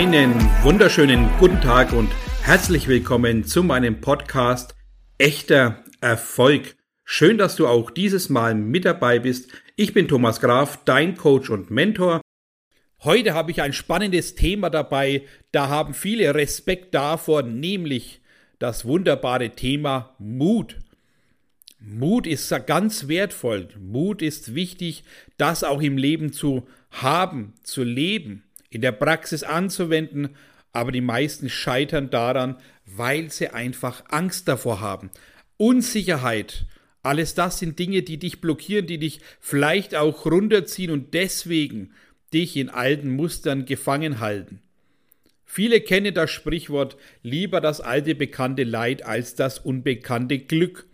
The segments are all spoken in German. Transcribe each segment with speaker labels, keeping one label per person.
Speaker 1: Einen wunderschönen guten Tag und herzlich willkommen zu meinem Podcast Echter Erfolg. Schön, dass du auch dieses Mal mit dabei bist. Ich bin Thomas Graf, dein Coach und Mentor. Heute habe ich ein spannendes Thema dabei. Da haben viele Respekt davor, nämlich das wunderbare Thema Mut. Mut ist ganz wertvoll. Mut ist wichtig, das auch im Leben zu haben, zu leben, in der Praxis anzuwenden, aber die meisten scheitern daran, weil sie einfach Angst davor haben. Unsicherheit, alles das sind Dinge, die dich blockieren, die dich vielleicht auch runterziehen und deswegen dich in alten Mustern gefangen halten. Viele kennen das Sprichwort lieber das alte bekannte Leid als das unbekannte Glück.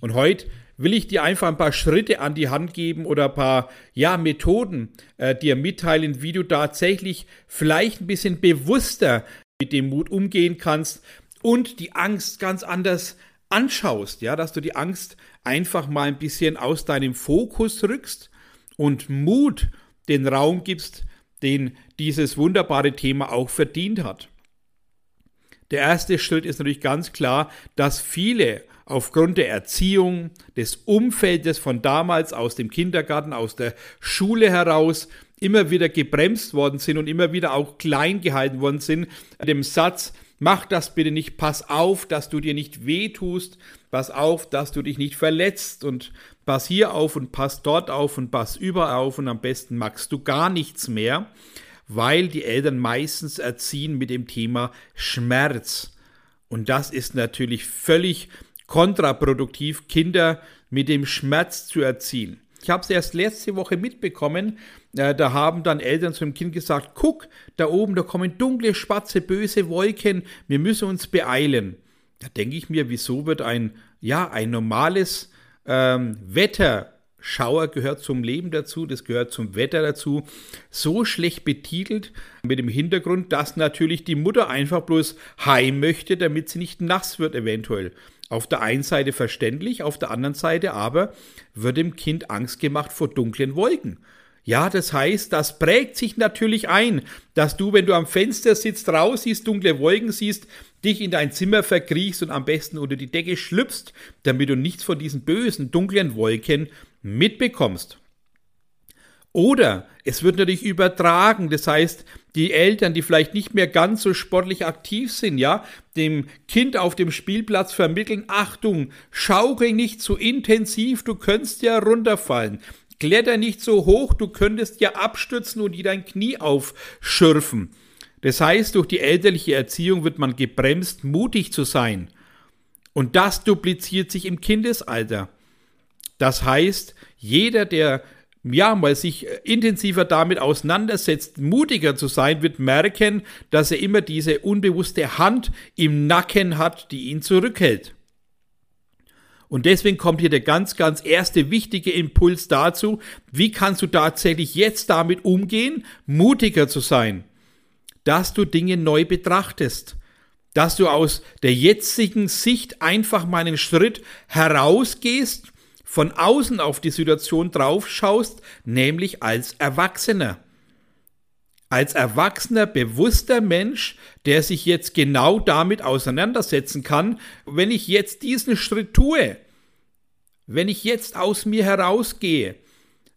Speaker 1: Und heute will ich dir einfach ein paar Schritte an die Hand geben oder ein paar ja, Methoden äh, dir mitteilen, wie du tatsächlich vielleicht ein bisschen bewusster mit dem Mut umgehen kannst und die Angst ganz anders anschaust, ja, dass du die Angst einfach mal ein bisschen aus deinem Fokus rückst und Mut den Raum gibst, den dieses wunderbare Thema auch verdient hat. Der erste Schritt ist natürlich ganz klar, dass viele aufgrund der Erziehung, des Umfeldes von damals aus dem Kindergarten, aus der Schule heraus immer wieder gebremst worden sind und immer wieder auch klein gehalten worden sind, dem Satz, mach das bitte nicht, pass auf, dass du dir nicht wehtust, pass auf, dass du dich nicht verletzt und pass hier auf und pass dort auf und pass überall auf und am besten magst du gar nichts mehr, weil die Eltern meistens erziehen mit dem Thema Schmerz. Und das ist natürlich völlig kontraproduktiv, Kinder mit dem Schmerz zu erziehen. Ich habe es erst letzte Woche mitbekommen, äh, da haben dann Eltern zu dem Kind gesagt, guck, da oben, da kommen dunkle, schwarze, böse Wolken, wir müssen uns beeilen. Da denke ich mir, wieso wird ein, ja, ein normales ähm, Wetterschauer gehört zum Leben dazu, das gehört zum Wetter dazu, so schlecht betitelt mit dem Hintergrund, dass natürlich die Mutter einfach bloß heim möchte, damit sie nicht nass wird eventuell. Auf der einen Seite verständlich, auf der anderen Seite aber wird dem Kind Angst gemacht vor dunklen Wolken. Ja, das heißt, das prägt sich natürlich ein, dass du, wenn du am Fenster sitzt, raus siehst, dunkle Wolken siehst, dich in dein Zimmer verkriechst und am besten unter die Decke schlüpfst, damit du nichts von diesen bösen, dunklen Wolken mitbekommst. Oder es wird natürlich übertragen, das heißt, die Eltern, die vielleicht nicht mehr ganz so sportlich aktiv sind, ja, dem Kind auf dem Spielplatz vermitteln, Achtung, schaukel nicht zu intensiv, du könntest ja runterfallen. Kletter nicht so hoch, du könntest ja abstürzen und dir dein Knie aufschürfen. Das heißt, durch die elterliche Erziehung wird man gebremst, mutig zu sein. Und das dupliziert sich im Kindesalter. Das heißt, jeder, der ja, mal sich äh, intensiver damit auseinandersetzt, mutiger zu sein, wird merken, dass er immer diese unbewusste Hand im Nacken hat, die ihn zurückhält. Und deswegen kommt hier der ganz, ganz erste wichtige Impuls dazu, wie kannst du tatsächlich jetzt damit umgehen, mutiger zu sein, dass du Dinge neu betrachtest, dass du aus der jetzigen Sicht einfach mal einen Schritt herausgehst von außen auf die Situation drauf schaust, nämlich als Erwachsener. Als erwachsener, bewusster Mensch, der sich jetzt genau damit auseinandersetzen kann, wenn ich jetzt diesen Schritt tue, wenn ich jetzt aus mir herausgehe,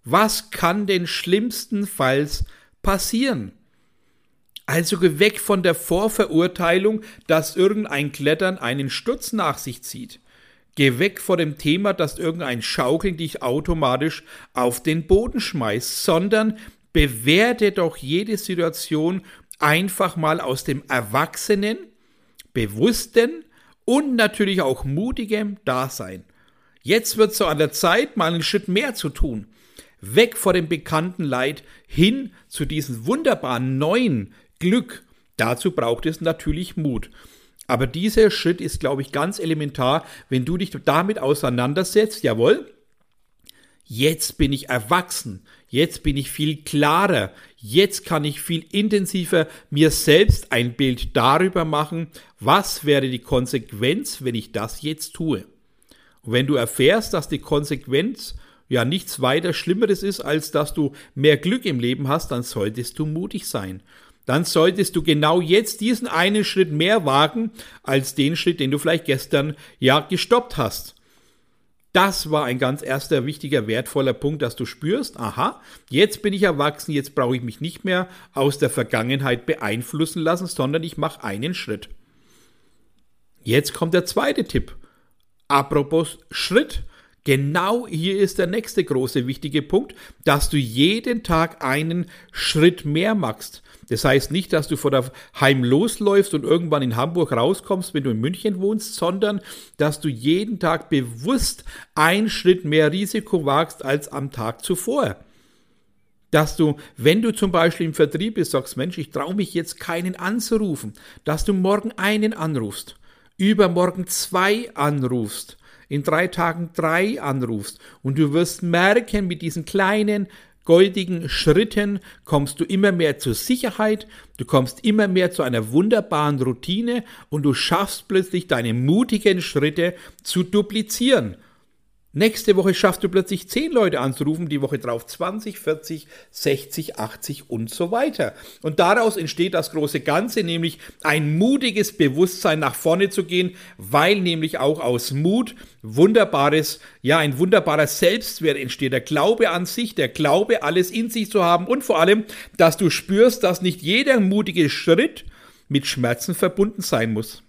Speaker 1: was kann denn schlimmstenfalls passieren? Also weg von der Vorverurteilung, dass irgendein Klettern einen Sturz nach sich zieht. Geh weg vor dem Thema, dass irgendein Schaukeln dich automatisch auf den Boden schmeißt, sondern bewerte doch jede Situation einfach mal aus dem erwachsenen, bewussten und natürlich auch mutigem Dasein. Jetzt wird so an der Zeit, mal einen Schritt mehr zu tun. Weg vor dem bekannten Leid hin zu diesem wunderbaren neuen Glück. Dazu braucht es natürlich Mut. Aber dieser Schritt ist, glaube ich, ganz elementar, wenn du dich damit auseinandersetzt, jawohl, jetzt bin ich erwachsen, jetzt bin ich viel klarer, jetzt kann ich viel intensiver mir selbst ein Bild darüber machen, was wäre die Konsequenz, wenn ich das jetzt tue. Und wenn du erfährst, dass die Konsequenz ja nichts weiter Schlimmeres ist, als dass du mehr Glück im Leben hast, dann solltest du mutig sein. Dann solltest du genau jetzt diesen einen Schritt mehr wagen als den Schritt, den du vielleicht gestern ja gestoppt hast. Das war ein ganz erster wichtiger, wertvoller Punkt, dass du spürst, aha, jetzt bin ich erwachsen, jetzt brauche ich mich nicht mehr aus der Vergangenheit beeinflussen lassen, sondern ich mache einen Schritt. Jetzt kommt der zweite Tipp. Apropos Schritt. Genau hier ist der nächste große wichtige Punkt, dass du jeden Tag einen Schritt mehr machst. Das heißt nicht, dass du vor der Heim losläufst und irgendwann in Hamburg rauskommst, wenn du in München wohnst, sondern dass du jeden Tag bewusst einen Schritt mehr Risiko wagst als am Tag zuvor. Dass du, wenn du zum Beispiel im Vertrieb bist, sagst, Mensch, ich traue mich jetzt keinen anzurufen, dass du morgen einen anrufst, übermorgen zwei anrufst in drei Tagen drei anrufst und du wirst merken, mit diesen kleinen goldigen Schritten kommst du immer mehr zur Sicherheit, du kommst immer mehr zu einer wunderbaren Routine und du schaffst plötzlich deine mutigen Schritte zu duplizieren. Nächste Woche schaffst du plötzlich 10 Leute anzurufen, die Woche drauf 20, 40, 60, 80 und so weiter. Und daraus entsteht das große Ganze, nämlich ein mutiges Bewusstsein nach vorne zu gehen, weil nämlich auch aus Mut wunderbares, ja, ein wunderbarer Selbstwert entsteht. Der Glaube an sich, der Glaube, alles in sich zu haben und vor allem, dass du spürst, dass nicht jeder mutige Schritt mit Schmerzen verbunden sein muss.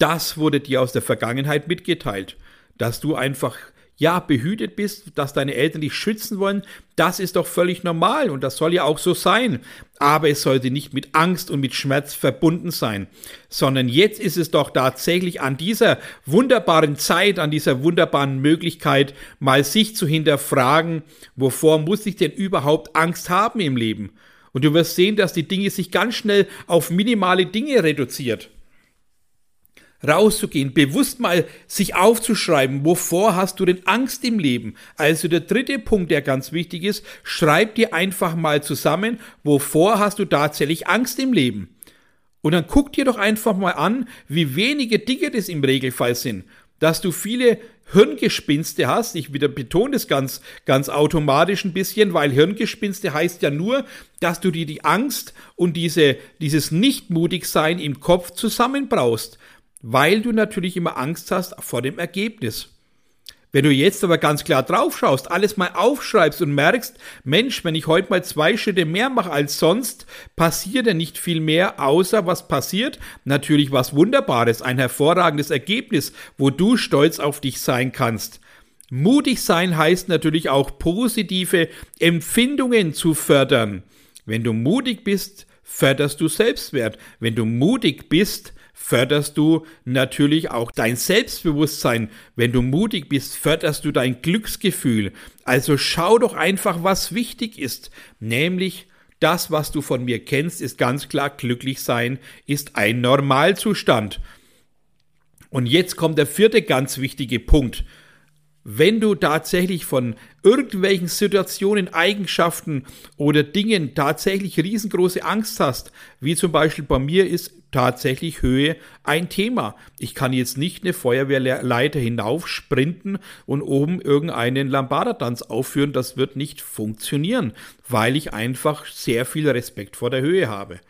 Speaker 1: Das wurde dir aus der Vergangenheit mitgeteilt dass du einfach ja, behütet bist, dass deine Eltern dich schützen wollen, das ist doch völlig normal und das soll ja auch so sein. Aber es sollte nicht mit Angst und mit Schmerz verbunden sein, sondern jetzt ist es doch tatsächlich an dieser wunderbaren Zeit, an dieser wunderbaren Möglichkeit, mal sich zu hinterfragen, wovor muss ich denn überhaupt Angst haben im Leben? Und du wirst sehen, dass die Dinge sich ganz schnell auf minimale Dinge reduziert rauszugehen, bewusst mal sich aufzuschreiben, wovor hast du denn Angst im Leben? Also der dritte Punkt, der ganz wichtig ist, schreib dir einfach mal zusammen, wovor hast du tatsächlich Angst im Leben? Und dann guck dir doch einfach mal an, wie wenige Dinge das im Regelfall sind. Dass du viele Hirngespinste hast. Ich wieder betone das ganz, ganz automatisch ein bisschen, weil Hirngespinste heißt ja nur, dass du dir die Angst und diese, dieses Nichtmutigsein im Kopf zusammenbraust weil du natürlich immer Angst hast vor dem Ergebnis. Wenn du jetzt aber ganz klar drauf schaust, alles mal aufschreibst und merkst, Mensch, wenn ich heute mal zwei Schritte mehr mache als sonst, passiert ja nicht viel mehr, außer was passiert? Natürlich was Wunderbares, ein hervorragendes Ergebnis, wo du stolz auf dich sein kannst. Mutig sein heißt natürlich auch positive Empfindungen zu fördern. Wenn du mutig bist, förderst du Selbstwert. Wenn du mutig bist, förderst du natürlich auch dein Selbstbewusstsein. Wenn du mutig bist, förderst du dein Glücksgefühl. Also schau doch einfach, was wichtig ist, nämlich das, was du von mir kennst, ist ganz klar, glücklich sein ist ein Normalzustand. Und jetzt kommt der vierte ganz wichtige Punkt. Wenn du tatsächlich von irgendwelchen Situationen, Eigenschaften oder Dingen tatsächlich riesengroße Angst hast, wie zum Beispiel bei mir ist tatsächlich Höhe ein Thema. Ich kann jetzt nicht eine Feuerwehrleiter hinaufsprinten und oben irgendeinen Lambada-Tanz aufführen. Das wird nicht funktionieren, weil ich einfach sehr viel Respekt vor der Höhe habe.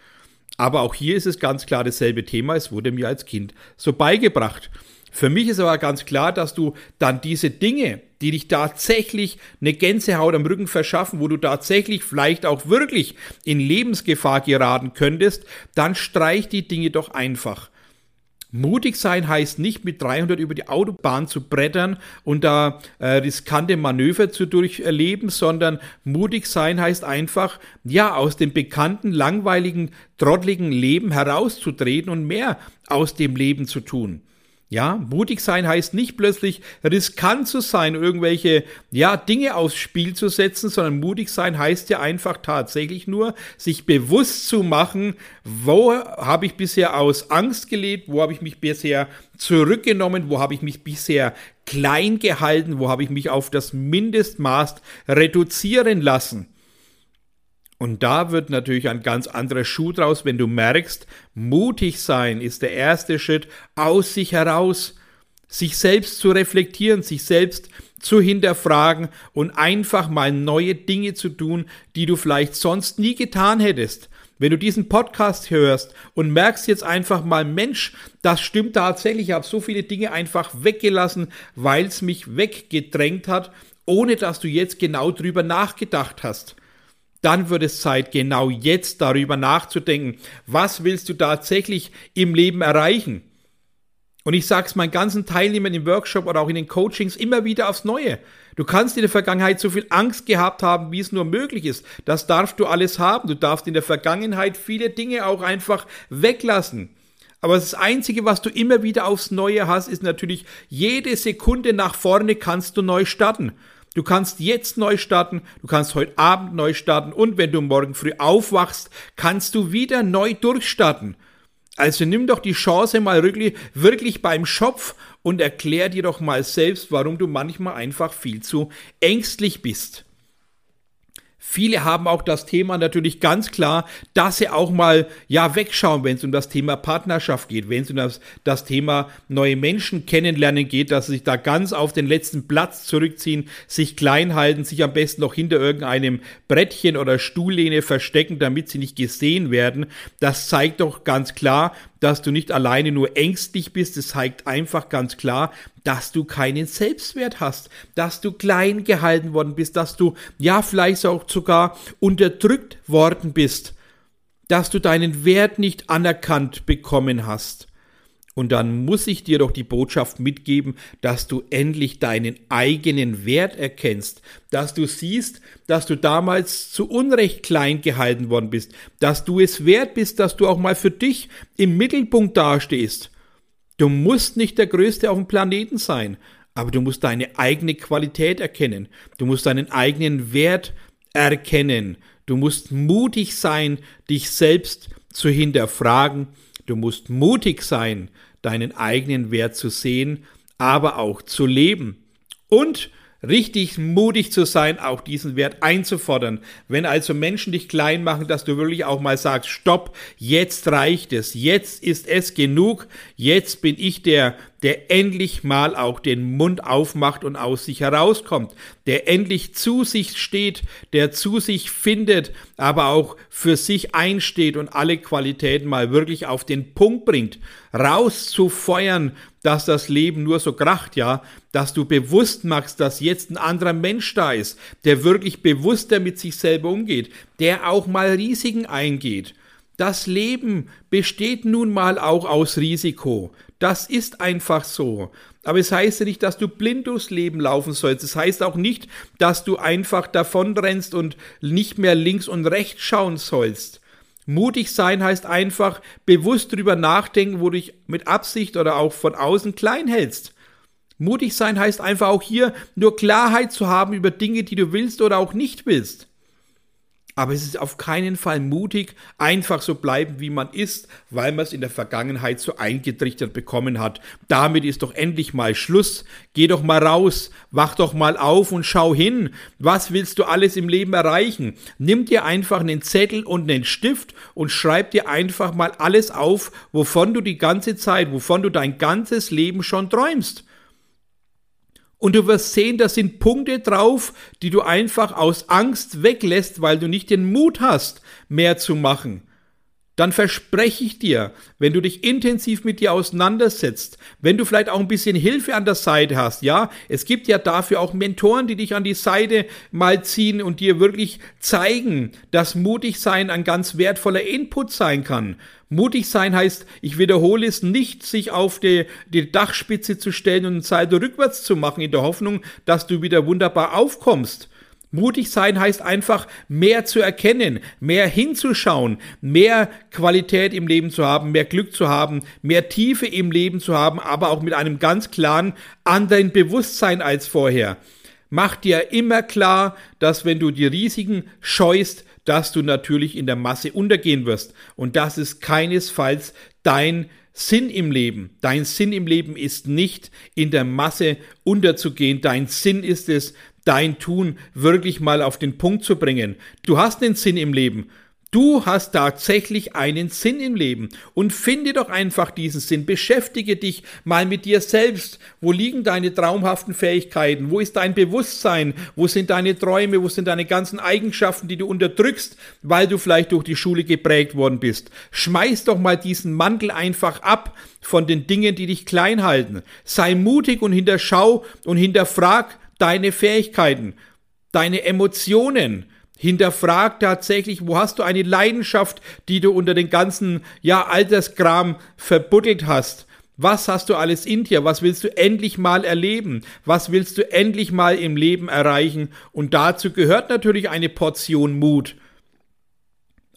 Speaker 1: Aber auch hier ist es ganz klar dasselbe Thema. Es wurde mir als Kind so beigebracht. Für mich ist aber ganz klar, dass du dann diese Dinge, die dich tatsächlich eine Gänsehaut am Rücken verschaffen, wo du tatsächlich vielleicht auch wirklich in Lebensgefahr geraten könntest, dann streich die Dinge doch einfach. Mutig sein heißt nicht mit 300 über die Autobahn zu brettern und da äh, riskante Manöver zu durchleben, sondern mutig sein heißt einfach, ja, aus dem bekannten, langweiligen, trottligen Leben herauszutreten und mehr aus dem Leben zu tun. Ja, mutig sein heißt nicht plötzlich riskant zu sein, irgendwelche, ja, Dinge aufs Spiel zu setzen, sondern mutig sein heißt ja einfach tatsächlich nur, sich bewusst zu machen, wo habe ich bisher aus Angst gelebt, wo habe ich mich bisher zurückgenommen, wo habe ich mich bisher klein gehalten, wo habe ich mich auf das Mindestmaß reduzieren lassen. Und da wird natürlich ein ganz anderer Schuh draus, wenn du merkst, mutig sein ist der erste Schritt aus sich heraus, sich selbst zu reflektieren, sich selbst zu hinterfragen und einfach mal neue Dinge zu tun, die du vielleicht sonst nie getan hättest, Wenn du diesen Podcast hörst und merkst jetzt einfach mal, Mensch, das stimmt tatsächlich, ich habe so viele Dinge einfach weggelassen, weil es mich weggedrängt hat, ohne dass du jetzt genau drüber nachgedacht hast. Dann wird es Zeit, genau jetzt darüber nachzudenken, was willst du tatsächlich im Leben erreichen? Und ich sage es meinen ganzen Teilnehmern im Workshop oder auch in den Coachings immer wieder aufs Neue. Du kannst in der Vergangenheit so viel Angst gehabt haben, wie es nur möglich ist. Das darfst du alles haben. Du darfst in der Vergangenheit viele Dinge auch einfach weglassen. Aber das Einzige, was du immer wieder aufs Neue hast, ist natürlich, jede Sekunde nach vorne kannst du neu starten. Du kannst jetzt neu starten, du kannst heute Abend neu starten und wenn du morgen früh aufwachst, kannst du wieder neu durchstarten. Also nimm doch die Chance mal wirklich, wirklich beim Schopf und erklär dir doch mal selbst, warum du manchmal einfach viel zu ängstlich bist. Viele haben auch das Thema natürlich ganz klar, dass sie auch mal ja wegschauen, wenn es um das Thema Partnerschaft geht, wenn es um das, das Thema neue Menschen kennenlernen geht, dass sie sich da ganz auf den letzten Platz zurückziehen, sich klein halten, sich am besten noch hinter irgendeinem Brettchen oder Stuhllehne verstecken, damit sie nicht gesehen werden. Das zeigt doch ganz klar, dass du nicht alleine nur ängstlich bist, es zeigt einfach ganz klar, dass du keinen Selbstwert hast, dass du klein gehalten worden bist, dass du ja vielleicht auch sogar unterdrückt worden bist, dass du deinen Wert nicht anerkannt bekommen hast. Und dann muss ich dir doch die Botschaft mitgeben, dass du endlich deinen eigenen Wert erkennst, dass du siehst, dass du damals zu Unrecht klein gehalten worden bist, dass du es wert bist, dass du auch mal für dich im Mittelpunkt dastehst. Du musst nicht der Größte auf dem Planeten sein, aber du musst deine eigene Qualität erkennen. Du musst deinen eigenen Wert erkennen. Du musst mutig sein, dich selbst zu hinterfragen. Du musst mutig sein, deinen eigenen Wert zu sehen, aber auch zu leben. Und richtig mutig zu sein, auch diesen Wert einzufordern. Wenn also Menschen dich klein machen, dass du wirklich auch mal sagst, stopp, jetzt reicht es, jetzt ist es genug, jetzt bin ich der, der endlich mal auch den Mund aufmacht und aus sich herauskommt, der endlich zu sich steht, der zu sich findet, aber auch für sich einsteht und alle Qualitäten mal wirklich auf den Punkt bringt, rauszufeuern, dass das Leben nur so kracht, ja, dass du bewusst machst, dass jetzt ein anderer Mensch da ist, der wirklich bewusster mit sich selber umgeht, der auch mal Risiken eingeht. Das Leben besteht nun mal auch aus Risiko. Das ist einfach so. Aber es heißt ja nicht, dass du blind durchs Leben laufen sollst. Es heißt auch nicht, dass du einfach davonrennst und nicht mehr links und rechts schauen sollst. Mutig sein heißt einfach bewusst drüber nachdenken, wo du dich mit Absicht oder auch von außen klein hältst. Mutig sein heißt einfach auch hier nur Klarheit zu haben über Dinge, die du willst oder auch nicht willst. Aber es ist auf keinen Fall mutig, einfach so bleiben, wie man ist, weil man es in der Vergangenheit so eingetrichtert bekommen hat. Damit ist doch endlich mal Schluss. Geh doch mal raus, wach doch mal auf und schau hin. Was willst du alles im Leben erreichen? Nimm dir einfach einen Zettel und einen Stift und schreib dir einfach mal alles auf, wovon du die ganze Zeit, wovon du dein ganzes Leben schon träumst. Und du wirst sehen, da sind Punkte drauf, die du einfach aus Angst weglässt, weil du nicht den Mut hast, mehr zu machen. Dann verspreche ich dir, wenn du dich intensiv mit dir auseinandersetzt, wenn du vielleicht auch ein bisschen Hilfe an der Seite hast, ja, es gibt ja dafür auch Mentoren, die dich an die Seite mal ziehen und dir wirklich zeigen, dass mutig sein ein ganz wertvoller Input sein kann. Mutig sein heißt, ich wiederhole es nicht, sich auf die, die Dachspitze zu stellen und eine Seite rückwärts zu machen, in der Hoffnung, dass du wieder wunderbar aufkommst. Mutig sein heißt einfach mehr zu erkennen, mehr hinzuschauen, mehr Qualität im Leben zu haben, mehr Glück zu haben, mehr Tiefe im Leben zu haben, aber auch mit einem ganz klaren anderen Bewusstsein als vorher. Mach dir immer klar, dass wenn du die Risiken scheust, dass du natürlich in der Masse untergehen wirst. Und das ist keinesfalls dein Sinn im Leben. Dein Sinn im Leben ist nicht in der Masse unterzugehen. Dein Sinn ist es, dein Tun wirklich mal auf den Punkt zu bringen. Du hast einen Sinn im Leben. Du hast tatsächlich einen Sinn im Leben und finde doch einfach diesen Sinn. Beschäftige dich mal mit dir selbst. Wo liegen deine traumhaften Fähigkeiten? Wo ist dein Bewusstsein? Wo sind deine Träume? Wo sind deine ganzen Eigenschaften, die du unterdrückst, weil du vielleicht durch die Schule geprägt worden bist? Schmeiß doch mal diesen Mantel einfach ab von den Dingen, die dich klein halten. Sei mutig und hinterschau und hinterfrag deine Fähigkeiten, deine Emotionen Hinterfrag tatsächlich, wo hast du eine Leidenschaft, die du unter den ganzen, ja, Alterskram verbuddelt hast? Was hast du alles in dir? Was willst du endlich mal erleben? Was willst du endlich mal im Leben erreichen? Und dazu gehört natürlich eine Portion Mut.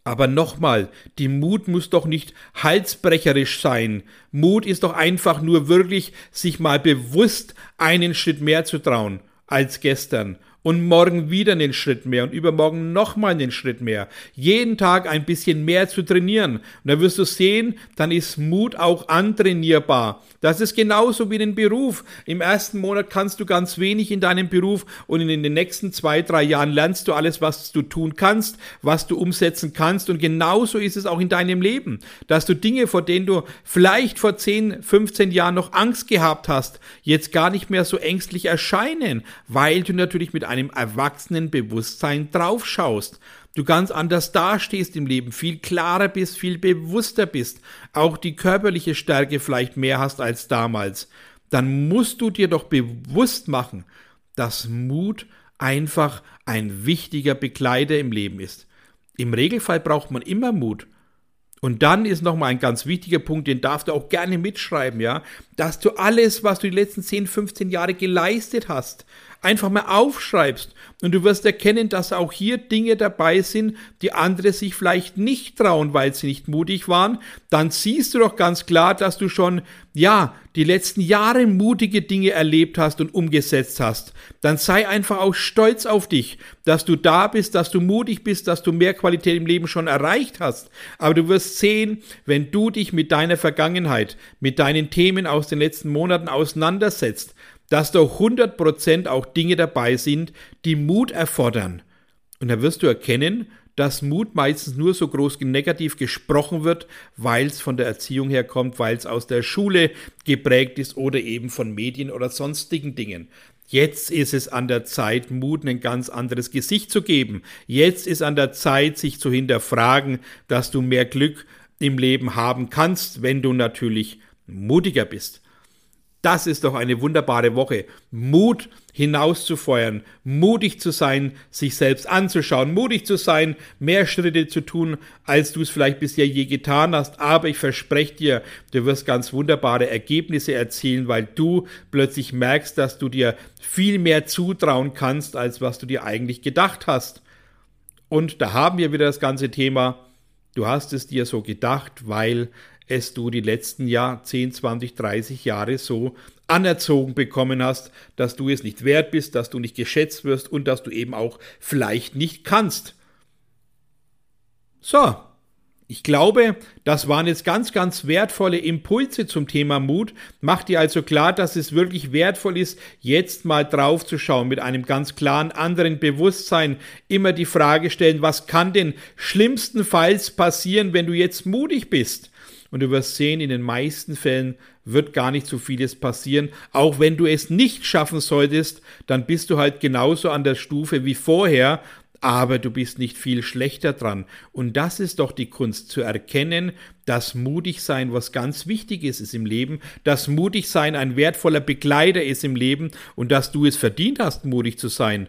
Speaker 1: Aber nochmal, die Mut muss doch nicht halsbrecherisch sein. Mut ist doch einfach nur wirklich, sich mal bewusst einen Schritt mehr zu trauen als gestern und morgen wieder einen Schritt mehr und übermorgen nochmal einen Schritt mehr. Jeden Tag ein bisschen mehr zu trainieren. Und da wirst du sehen, dann ist Mut auch antrainierbar. Das ist genauso wie den Beruf. Im ersten Monat kannst du ganz wenig in deinem Beruf und in den nächsten zwei, drei Jahren lernst du alles, was du tun kannst, was du umsetzen kannst. Und genauso ist es auch in deinem Leben, dass du Dinge, vor denen du vielleicht vor 10, 15 Jahren noch Angst gehabt hast, jetzt gar nicht mehr so ängstlich erscheinen, weil du natürlich mit einem erwachsenen Bewusstsein draufschaust. Du ganz anders dastehst im Leben, viel klarer bist, viel bewusster bist, auch die körperliche Stärke vielleicht mehr hast als damals. Dann musst du dir doch bewusst machen, dass Mut einfach ein wichtiger Begleiter im Leben ist. Im Regelfall braucht man immer Mut. Und dann ist nochmal ein ganz wichtiger Punkt, den darfst du auch gerne mitschreiben, ja, dass du alles, was du die letzten 10, 15 Jahre geleistet hast, einfach mal aufschreibst und du wirst erkennen, dass auch hier Dinge dabei sind, die andere sich vielleicht nicht trauen, weil sie nicht mutig waren, dann siehst du doch ganz klar, dass du schon, ja, die letzten Jahre mutige Dinge erlebt hast und umgesetzt hast. Dann sei einfach auch stolz auf dich, dass du da bist, dass du mutig bist, dass du mehr Qualität im Leben schon erreicht hast. Aber du wirst sehen, wenn du dich mit deiner Vergangenheit, mit deinen Themen aus den letzten Monaten auseinandersetzt, dass da 100% auch Dinge dabei sind, die Mut erfordern. Und da wirst du erkennen, dass Mut meistens nur so groß negativ gesprochen wird, weil es von der Erziehung herkommt, weil es aus der Schule geprägt ist oder eben von Medien oder sonstigen Dingen. Jetzt ist es an der Zeit, Mut ein ganz anderes Gesicht zu geben. Jetzt ist an der Zeit, sich zu hinterfragen, dass du mehr Glück im Leben haben kannst, wenn du natürlich mutiger bist. Das ist doch eine wunderbare Woche. Mut hinauszufeuern, mutig zu sein, sich selbst anzuschauen, mutig zu sein, mehr Schritte zu tun, als du es vielleicht bisher je getan hast. Aber ich verspreche dir, du wirst ganz wunderbare Ergebnisse erzielen, weil du plötzlich merkst, dass du dir viel mehr zutrauen kannst, als was du dir eigentlich gedacht hast. Und da haben wir wieder das ganze Thema. Du hast es dir so gedacht, weil es du die letzten Jahr 10, 20, 30 Jahre so anerzogen bekommen hast, dass du es nicht wert bist, dass du nicht geschätzt wirst und dass du eben auch vielleicht nicht kannst. So, ich glaube, das waren jetzt ganz, ganz wertvolle Impulse zum Thema Mut. Mach dir also klar, dass es wirklich wertvoll ist, jetzt mal drauf zu schauen, mit einem ganz klaren anderen Bewusstsein. Immer die Frage stellen, was kann denn schlimmstenfalls passieren, wenn du jetzt mutig bist? Und du wirst sehen, in den meisten Fällen wird gar nicht so vieles passieren. Auch wenn du es nicht schaffen solltest, dann bist du halt genauso an der Stufe wie vorher, aber du bist nicht viel schlechter dran. Und das ist doch die Kunst, zu erkennen, dass mutig sein was ganz Wichtiges ist im Leben, dass mutig sein ein wertvoller Begleiter ist im Leben und dass du es verdient hast, mutig zu sein.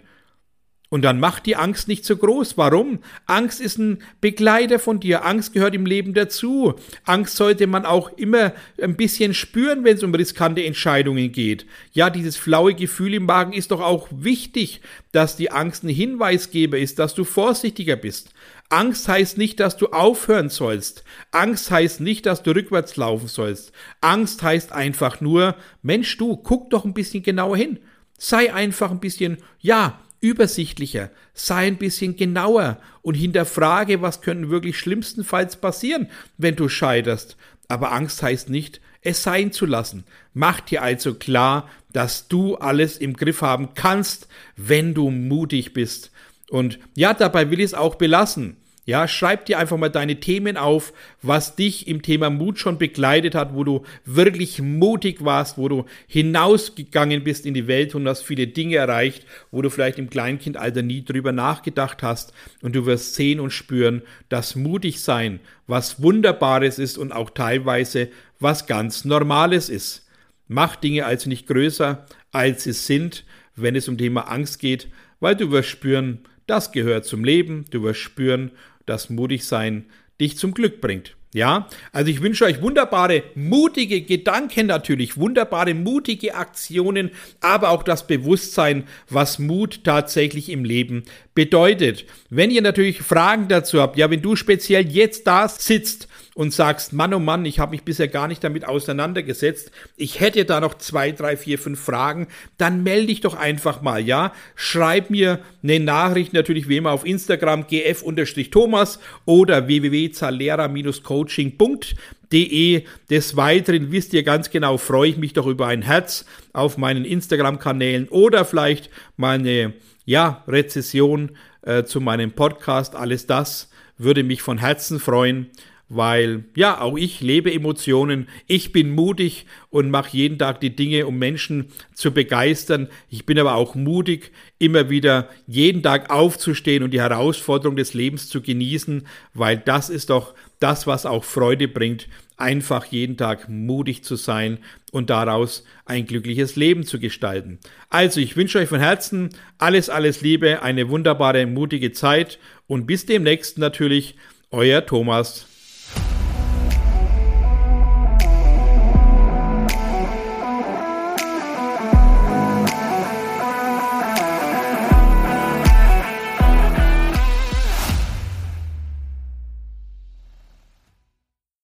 Speaker 1: Und dann macht die Angst nicht so groß. Warum? Angst ist ein Begleiter von dir. Angst gehört im Leben dazu. Angst sollte man auch immer ein bisschen spüren, wenn es um riskante Entscheidungen geht. Ja, dieses flaue Gefühl im Magen ist doch auch wichtig, dass die Angst ein Hinweisgeber ist, dass du vorsichtiger bist. Angst heißt nicht, dass du aufhören sollst. Angst heißt nicht, dass du rückwärts laufen sollst. Angst heißt einfach nur, Mensch, du, guck doch ein bisschen genauer hin. Sei einfach ein bisschen, ja, übersichtlicher, sei ein bisschen genauer und hinterfrage, was könnte wirklich schlimmstenfalls passieren, wenn du scheiterst. Aber Angst heißt nicht, es sein zu lassen. Mach dir also klar, dass du alles im Griff haben kannst, wenn du mutig bist. Und ja, dabei will ich es auch belassen. Ja, schreib dir einfach mal deine Themen auf, was dich im Thema Mut schon begleitet hat, wo du wirklich mutig warst, wo du hinausgegangen bist in die Welt und hast viele Dinge erreicht, wo du vielleicht im Kleinkindalter nie drüber nachgedacht hast. Und du wirst sehen und spüren, dass mutig sein was Wunderbares ist und auch teilweise was ganz Normales ist. Mach Dinge also nicht größer, als sie sind, wenn es um Thema Angst geht, weil du wirst spüren, das gehört zum Leben, du wirst spüren, dass mutig sein dich zum Glück bringt. Ja, also ich wünsche euch wunderbare, mutige Gedanken natürlich, wunderbare, mutige Aktionen, aber auch das Bewusstsein, was Mut tatsächlich im Leben bedeutet. Wenn ihr natürlich Fragen dazu habt, ja, wenn du speziell jetzt da sitzt und sagst, Mann, oh Mann, ich habe mich bisher gar nicht damit auseinandergesetzt, ich hätte da noch zwei, drei, vier, fünf Fragen, dann melde dich doch einfach mal, ja? Schreib mir eine Nachricht natürlich wie immer auf Instagram gf-thomas oder www.zalera-coaching.de. Des Weiteren wisst ihr ganz genau, freue ich mich doch über ein Herz auf meinen Instagram-Kanälen oder vielleicht meine ja, Rezession äh, zu meinem Podcast. Alles das würde mich von Herzen freuen weil ja, auch ich lebe Emotionen, ich bin mutig und mache jeden Tag die Dinge, um Menschen zu begeistern. Ich bin aber auch mutig, immer wieder jeden Tag aufzustehen und die Herausforderung des Lebens zu genießen, weil das ist doch das, was auch Freude bringt, einfach jeden Tag mutig zu sein und daraus ein glückliches Leben zu gestalten. Also, ich wünsche euch von Herzen alles, alles Liebe, eine wunderbare, mutige Zeit und bis demnächst natürlich, euer Thomas.